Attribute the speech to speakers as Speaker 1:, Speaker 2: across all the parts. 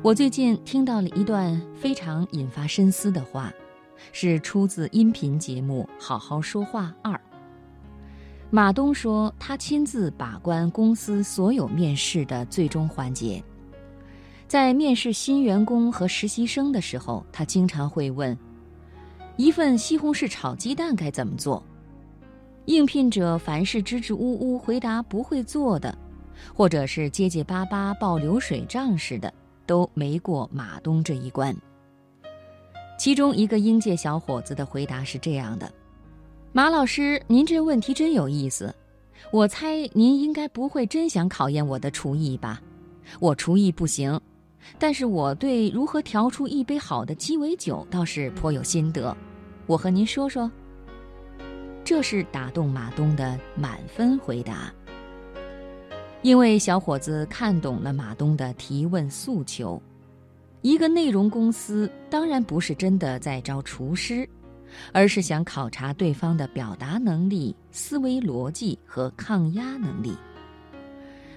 Speaker 1: 我最近听到了一段非常引发深思的话，是出自音频节目《好好说话二》。马东说，他亲自把关公司所有面试的最终环节，在面试新员工和实习生的时候，他经常会问：“一份西红柿炒鸡蛋该怎么做？”应聘者凡是支支吾吾回答不会做的，或者是结结巴巴报流水账似的。都没过马东这一关。其中一个应届小伙子的回答是这样的：“马老师，您这问题真有意思。我猜您应该不会真想考验我的厨艺吧？我厨艺不行，但是我对如何调出一杯好的鸡尾酒倒是颇有心得。我和您说说。”这是打动马东的满分回答。因为小伙子看懂了马东的提问诉求，一个内容公司当然不是真的在招厨师，而是想考察对方的表达能力、思维逻辑和抗压能力。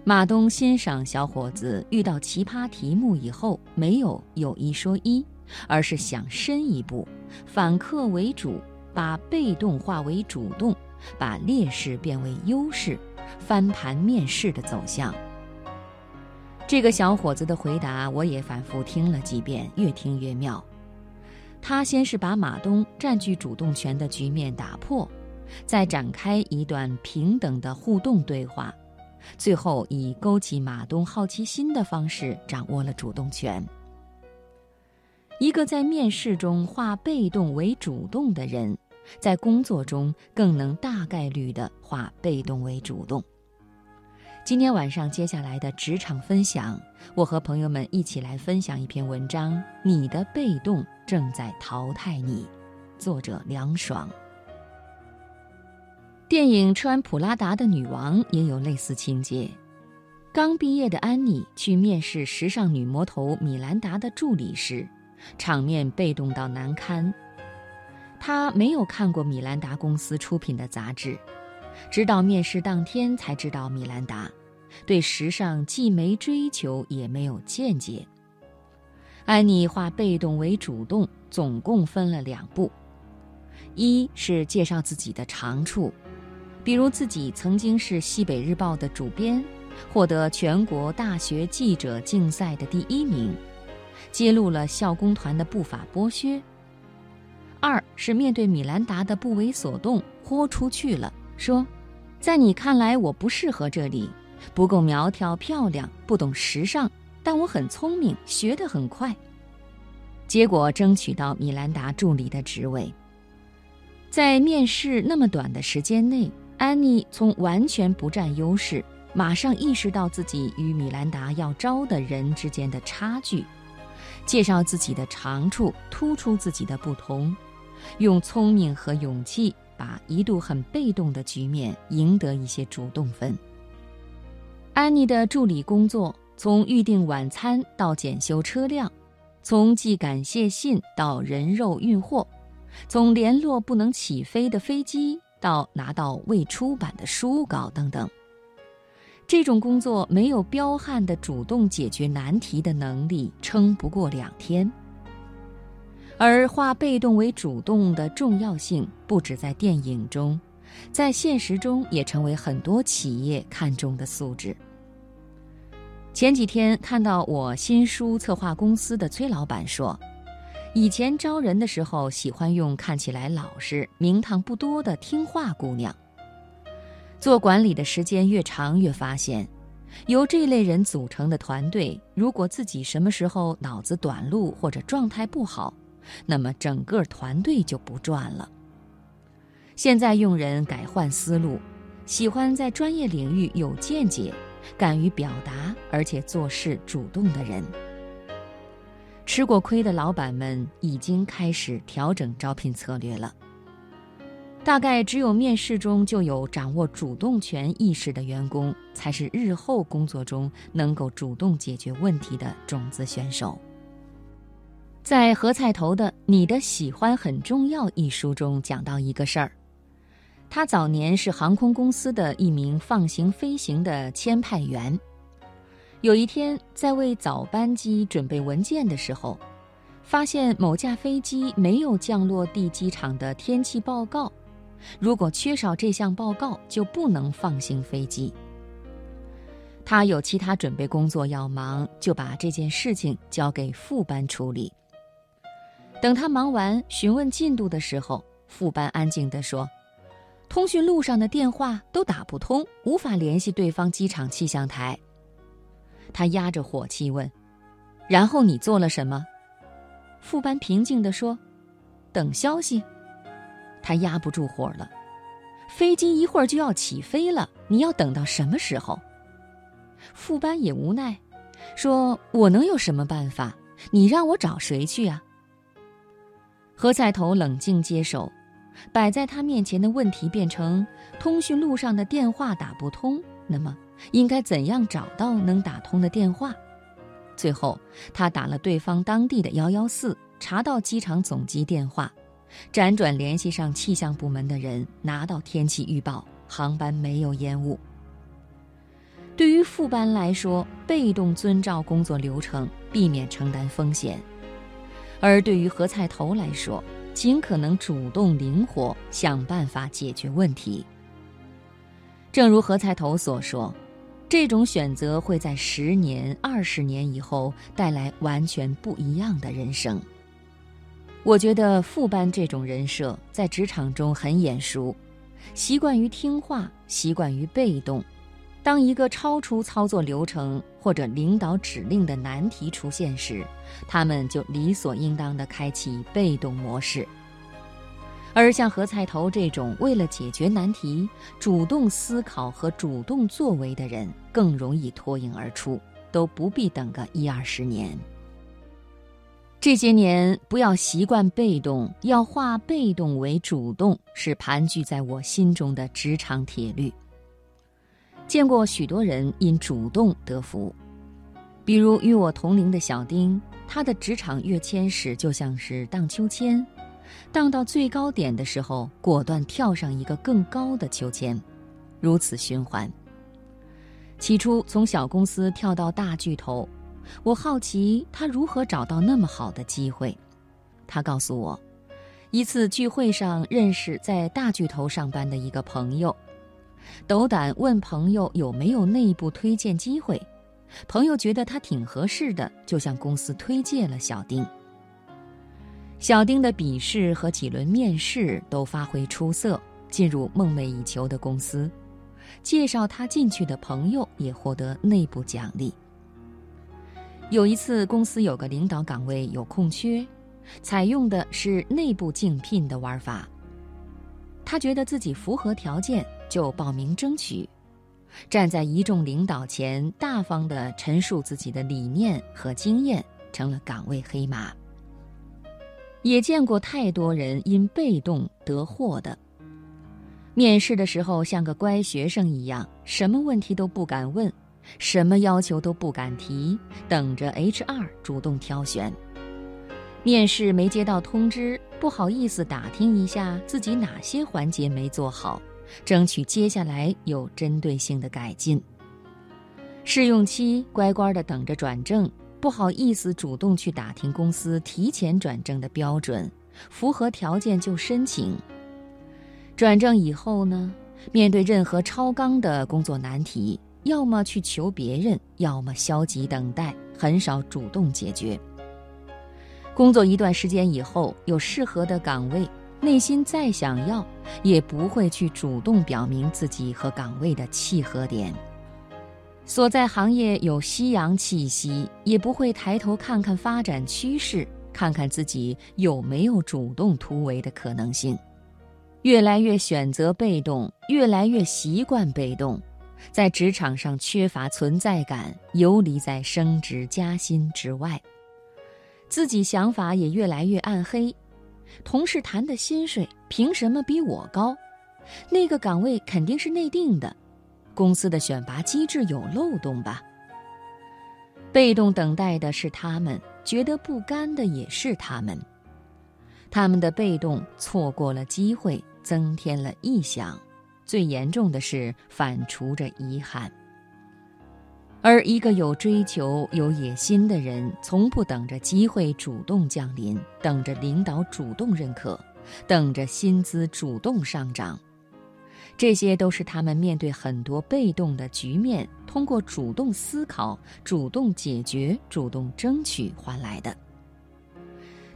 Speaker 1: 马东欣赏小伙子遇到奇葩题目以后没有有一说一，而是想深一步，反客为主，把被动化为主动，把劣势变为优势。翻盘面试的走向。这个小伙子的回答，我也反复听了几遍，越听越妙。他先是把马东占据主动权的局面打破，再展开一段平等的互动对话，最后以勾起马东好奇心的方式掌握了主动权。一个在面试中化被动为主动的人。在工作中更能大概率地化被动为主动。今天晚上接下来的职场分享，我和朋友们一起来分享一篇文章：你的被动正在淘汰你。作者凉爽。电影《吃完普拉达的女王》也有类似情节。刚毕业的安妮去面试时尚女魔头米兰达的助理时，场面被动到难堪。他没有看过米兰达公司出品的杂志，直到面试当天才知道米兰达对时尚既没追求也没有见解。安妮化被动为主动，总共分了两步：一是介绍自己的长处，比如自己曾经是西北日报的主编，获得全国大学记者竞赛的第一名，揭露了校工团的不法剥削。二是面对米兰达的不为所动，豁出去了，说：“在你看来我不适合这里，不够苗条漂亮，不懂时尚，但我很聪明，学得很快。”结果争取到米兰达助理的职位。在面试那么短的时间内，安妮从完全不占优势，马上意识到自己与米兰达要招的人之间的差距，介绍自己的长处，突出自己的不同。用聪明和勇气，把一度很被动的局面赢得一些主动分。安妮的助理工作，从预订晚餐到检修车辆，从寄感谢信到人肉运货，从联络不能起飞的飞机到拿到未出版的书稿等等。这种工作没有彪悍的主动解决难题的能力，撑不过两天。而化被动为主动的重要性，不止在电影中，在现实中也成为很多企业看重的素质。前几天看到我新书策划公司的崔老板说，以前招人的时候喜欢用看起来老实、名堂不多的听话姑娘。做管理的时间越长，越发现，由这类人组成的团队，如果自己什么时候脑子短路或者状态不好，那么整个团队就不转了。现在用人改换思路，喜欢在专业领域有见解、敢于表达，而且做事主动的人。吃过亏的老板们已经开始调整招聘策略了。大概只有面试中就有掌握主动权意识的员工，才是日后工作中能够主动解决问题的种子选手。在何菜头的《你的喜欢很重要》一书中讲到一个事儿，他早年是航空公司的一名放行飞行的签派员，有一天，在为早班机准备文件的时候，发现某架飞机没有降落地机场的天气报告。如果缺少这项报告，就不能放行飞机。他有其他准备工作要忙，就把这件事情交给副班处理。等他忙完询问进度的时候，副班安静地说：“通讯录上的电话都打不通，无法联系对方机场气象台。”他压着火气问：“然后你做了什么？”副班平静地说：“等消息。”他压不住火了：“飞机一会儿就要起飞了，你要等到什么时候？”副班也无奈，说：“我能有什么办法？你让我找谁去啊？”何菜头冷静接手，摆在他面前的问题变成：通讯录上的电话打不通，那么。应该怎样找到能打通的电话？最后，他打了对方当地的幺幺四，查到机场总机电话，辗转联系上气象部门的人，拿到天气预报，航班没有延误。对于副班来说，被动遵照工作流程，避免承担风险；而对于何菜头来说，尽可能主动灵活，想办法解决问题。正如何菜头所说。这种选择会在十年、二十年以后带来完全不一样的人生。我觉得副班这种人设在职场中很眼熟，习惯于听话，习惯于被动。当一个超出操作流程或者领导指令的难题出现时，他们就理所应当地开启被动模式。而像何菜头这种为了解决难题主动思考和主动作为的人，更容易脱颖而出，都不必等个一二十年。这些年，不要习惯被动，要化被动为主动，是盘踞在我心中的职场铁律。见过许多人因主动得福，比如与我同龄的小丁，他的职场跃迁史就像是荡秋千。荡到最高点的时候，果断跳上一个更高的秋千，如此循环。起初从小公司跳到大巨头，我好奇他如何找到那么好的机会。他告诉我，一次聚会上认识在大巨头上班的一个朋友，斗胆问朋友有没有内部推荐机会，朋友觉得他挺合适的，就向公司推荐了小丁。小丁的笔试和几轮面试都发挥出色，进入梦寐以求的公司。介绍他进去的朋友也获得内部奖励。有一次，公司有个领导岗位有空缺，采用的是内部竞聘的玩法。他觉得自己符合条件，就报名争取。站在一众领导前，大方地陈述自己的理念和经验，成了岗位黑马。也见过太多人因被动得祸的。面试的时候像个乖学生一样，什么问题都不敢问，什么要求都不敢提，等着 HR 主动挑选。面试没接到通知，不好意思打听一下自己哪些环节没做好，争取接下来有针对性的改进。试用期乖乖的等着转正。不好意思，主动去打听公司提前转正的标准，符合条件就申请。转正以后呢，面对任何超纲的工作难题，要么去求别人，要么消极等待，很少主动解决。工作一段时间以后，有适合的岗位，内心再想要，也不会去主动表明自己和岗位的契合点。所在行业有夕阳气息，也不会抬头看看发展趋势，看看自己有没有主动突围的可能性。越来越选择被动，越来越习惯被动，在职场上缺乏存在感，游离在升职加薪之外。自己想法也越来越暗黑，同事谈的薪水凭什么比我高？那个岗位肯定是内定的。公司的选拔机制有漏洞吧？被动等待的是他们，觉得不甘的也是他们。他们的被动错过了机会，增添了臆想，最严重的是反刍着遗憾。而一个有追求、有野心的人，从不等着机会主动降临，等着领导主动认可，等着薪资主动上涨。这些都是他们面对很多被动的局面，通过主动思考、主动解决、主动争取换来的。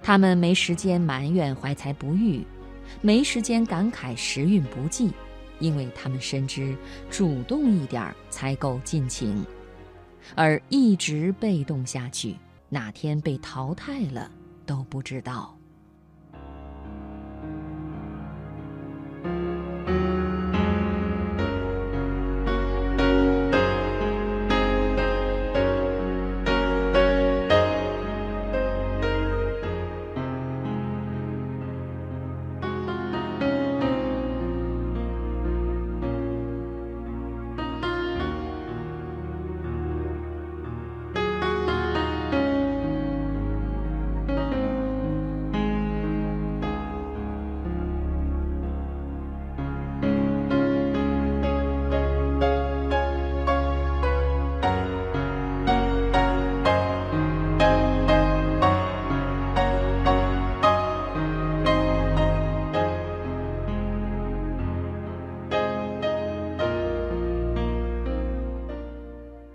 Speaker 1: 他们没时间埋怨怀才不遇，没时间感慨时运不济，因为他们深知主动一点才够尽情。而一直被动下去，哪天被淘汰了都不知道。